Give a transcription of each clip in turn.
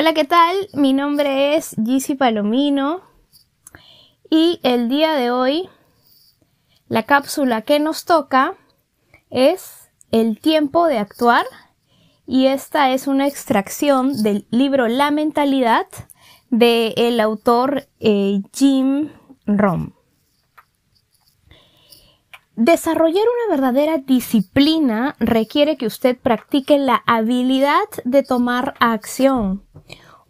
Hola, ¿qué tal? Mi nombre es Gizzy Palomino y el día de hoy la cápsula que nos toca es el tiempo de actuar y esta es una extracción del libro La mentalidad del el autor eh, Jim Rohn. Desarrollar una verdadera disciplina requiere que usted practique la habilidad de tomar acción.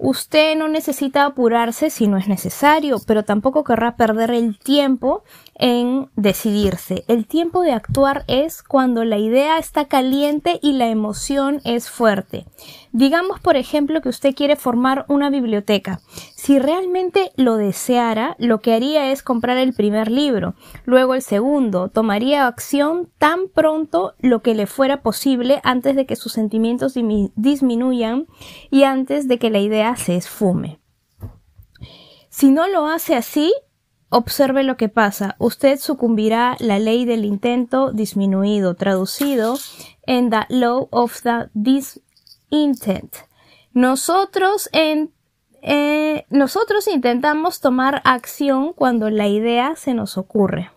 Usted no necesita apurarse si no es necesario, pero tampoco querrá perder el tiempo en decidirse. El tiempo de actuar es cuando la idea está caliente y la emoción es fuerte. Digamos, por ejemplo, que usted quiere formar una biblioteca. Si realmente lo deseara, lo que haría es comprar el primer libro, luego el segundo, tomaría acción tan pronto lo que le fuera posible antes de que sus sentimientos disminuyan y antes de que la idea se esfume. Si no lo hace así, Observe lo que pasa. Usted sucumbirá la ley del intento disminuido, traducido en the law of the disintent. Nosotros en eh, nosotros intentamos tomar acción cuando la idea se nos ocurre.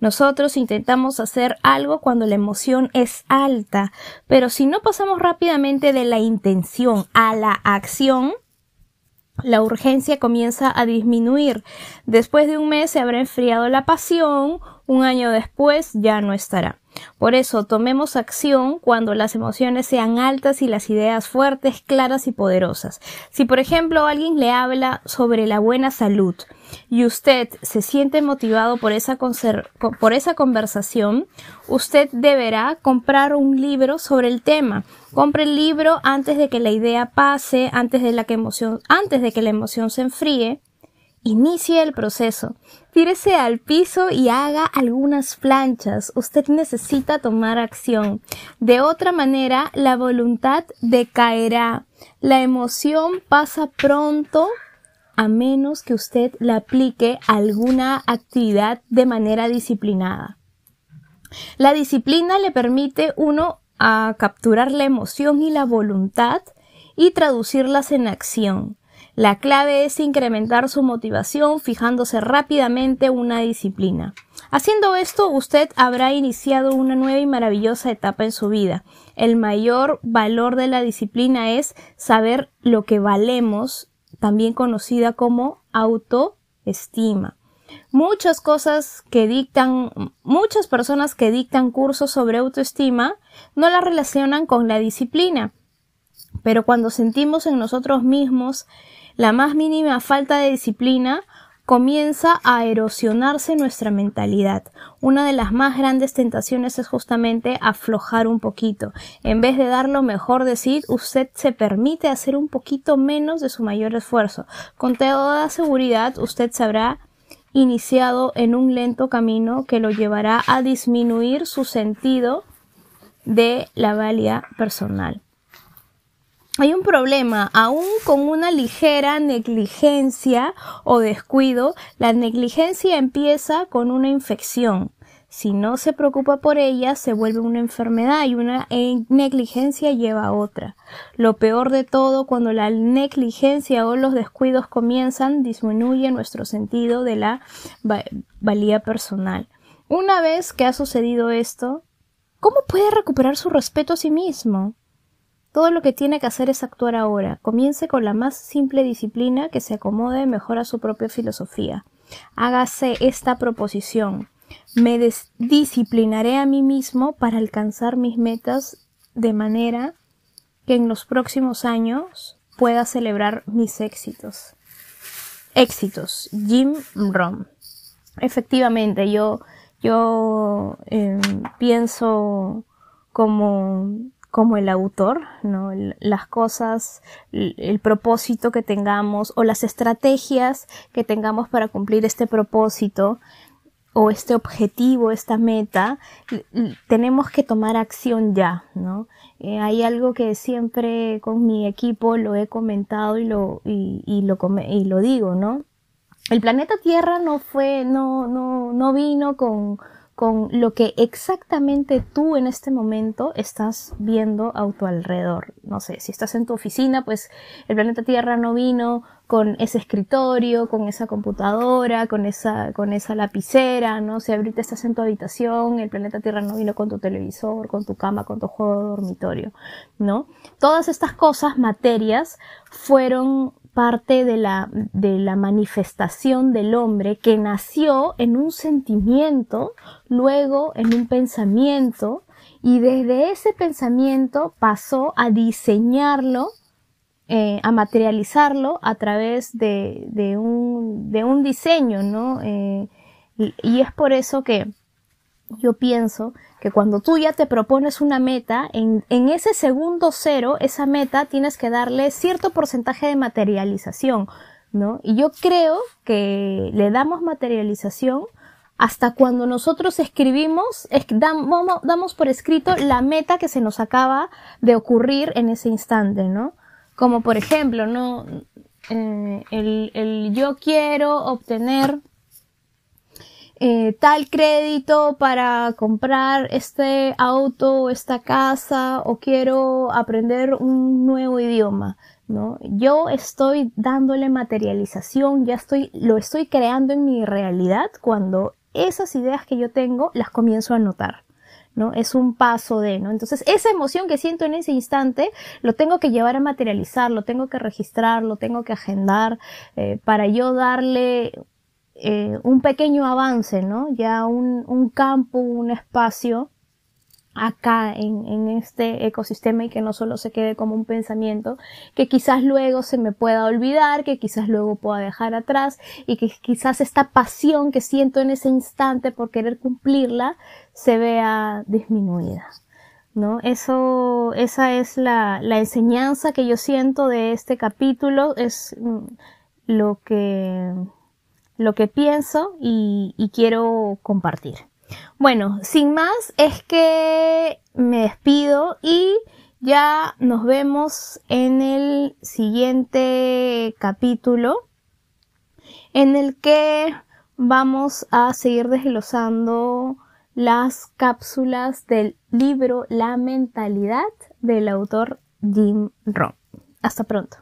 Nosotros intentamos hacer algo cuando la emoción es alta, pero si no pasamos rápidamente de la intención a la acción, la urgencia comienza a disminuir. Después de un mes se habrá enfriado la pasión, un año después ya no estará. Por eso tomemos acción cuando las emociones sean altas y las ideas fuertes, claras y poderosas. Si por ejemplo alguien le habla sobre la buena salud y usted se siente motivado por esa, por esa conversación, usted deberá comprar un libro sobre el tema. Compre el libro antes de que la idea pase, antes de, la emoción, antes de que la emoción se enfríe Inicie el proceso. Tírese al piso y haga algunas planchas. Usted necesita tomar acción. De otra manera, la voluntad decaerá. La emoción pasa pronto a menos que usted la aplique alguna actividad de manera disciplinada. La disciplina le permite uno a capturar la emoción y la voluntad y traducirlas en acción. La clave es incrementar su motivación fijándose rápidamente una disciplina. Haciendo esto, usted habrá iniciado una nueva y maravillosa etapa en su vida. El mayor valor de la disciplina es saber lo que valemos, también conocida como autoestima. Muchas cosas que dictan, muchas personas que dictan cursos sobre autoestima no la relacionan con la disciplina. Pero cuando sentimos en nosotros mismos la más mínima falta de disciplina comienza a erosionarse nuestra mentalidad. Una de las más grandes tentaciones es justamente aflojar un poquito. En vez de dar lo mejor de sí, usted se permite hacer un poquito menos de su mayor esfuerzo. Con toda seguridad, usted se habrá iniciado en un lento camino que lo llevará a disminuir su sentido de la valía personal hay un problema, aún con una ligera negligencia o descuido, la negligencia empieza con una infección. Si no se preocupa por ella, se vuelve una enfermedad y una negligencia lleva a otra. Lo peor de todo, cuando la negligencia o los descuidos comienzan, disminuye nuestro sentido de la valía personal. Una vez que ha sucedido esto, ¿cómo puede recuperar su respeto a sí mismo? Todo lo que tiene que hacer es actuar ahora. Comience con la más simple disciplina que se acomode mejor a su propia filosofía. Hágase esta proposición. Me disciplinaré a mí mismo para alcanzar mis metas de manera que en los próximos años pueda celebrar mis éxitos. Éxitos. Jim Rohn. Efectivamente, yo, yo em, pienso como como el autor, ¿no? las cosas, el, propósito que tengamos o las estrategias que tengamos para cumplir este propósito o este objetivo, esta meta, tenemos que tomar acción ya, ¿no? Eh, hay algo que siempre con mi equipo lo he comentado y lo, y, lo, y lo digo, ¿no? El planeta Tierra no fue, no, no, no vino con, con lo que exactamente tú en este momento estás viendo a tu alrededor. No sé, si estás en tu oficina, pues el planeta Tierra no vino con ese escritorio, con esa computadora, con esa, con esa lapicera, ¿no? Si ahorita estás en tu habitación, el planeta Tierra no vino con tu televisor, con tu cama, con tu juego de dormitorio, ¿no? Todas estas cosas, materias, fueron parte de la, de la manifestación del hombre que nació en un sentimiento, luego en un pensamiento, y desde ese pensamiento pasó a diseñarlo, eh, a materializarlo a través de, de, un, de un diseño, ¿no? Eh, y es por eso que yo pienso que cuando tú ya te propones una meta, en, en, ese segundo cero, esa meta tienes que darle cierto porcentaje de materialización, ¿no? Y yo creo que le damos materialización hasta cuando nosotros escribimos, damos, damos por escrito la meta que se nos acaba de ocurrir en ese instante, ¿no? Como por ejemplo, ¿no? Eh, el, el yo quiero obtener eh, tal crédito para comprar este auto esta casa o quiero aprender un nuevo idioma, ¿no? Yo estoy dándole materialización, ya estoy, lo estoy creando en mi realidad cuando esas ideas que yo tengo las comienzo a notar. ¿no? Es un paso de, ¿no? Entonces, esa emoción que siento en ese instante, lo tengo que llevar a materializar, lo tengo que registrar, lo tengo que agendar, eh, para yo darle eh, un pequeño avance, ¿no? Ya un, un campo, un espacio acá en, en, este ecosistema y que no solo se quede como un pensamiento que quizás luego se me pueda olvidar, que quizás luego pueda dejar atrás y que quizás esta pasión que siento en ese instante por querer cumplirla se vea disminuida. ¿No? Eso, esa es la, la enseñanza que yo siento de este capítulo, es mm, lo que, lo que pienso y, quiero compartir. Bueno, sin más es que me despido y ya nos vemos en el siguiente capítulo en el que vamos a seguir desglosando las cápsulas del libro La mentalidad del autor Jim Rohn. Hasta pronto.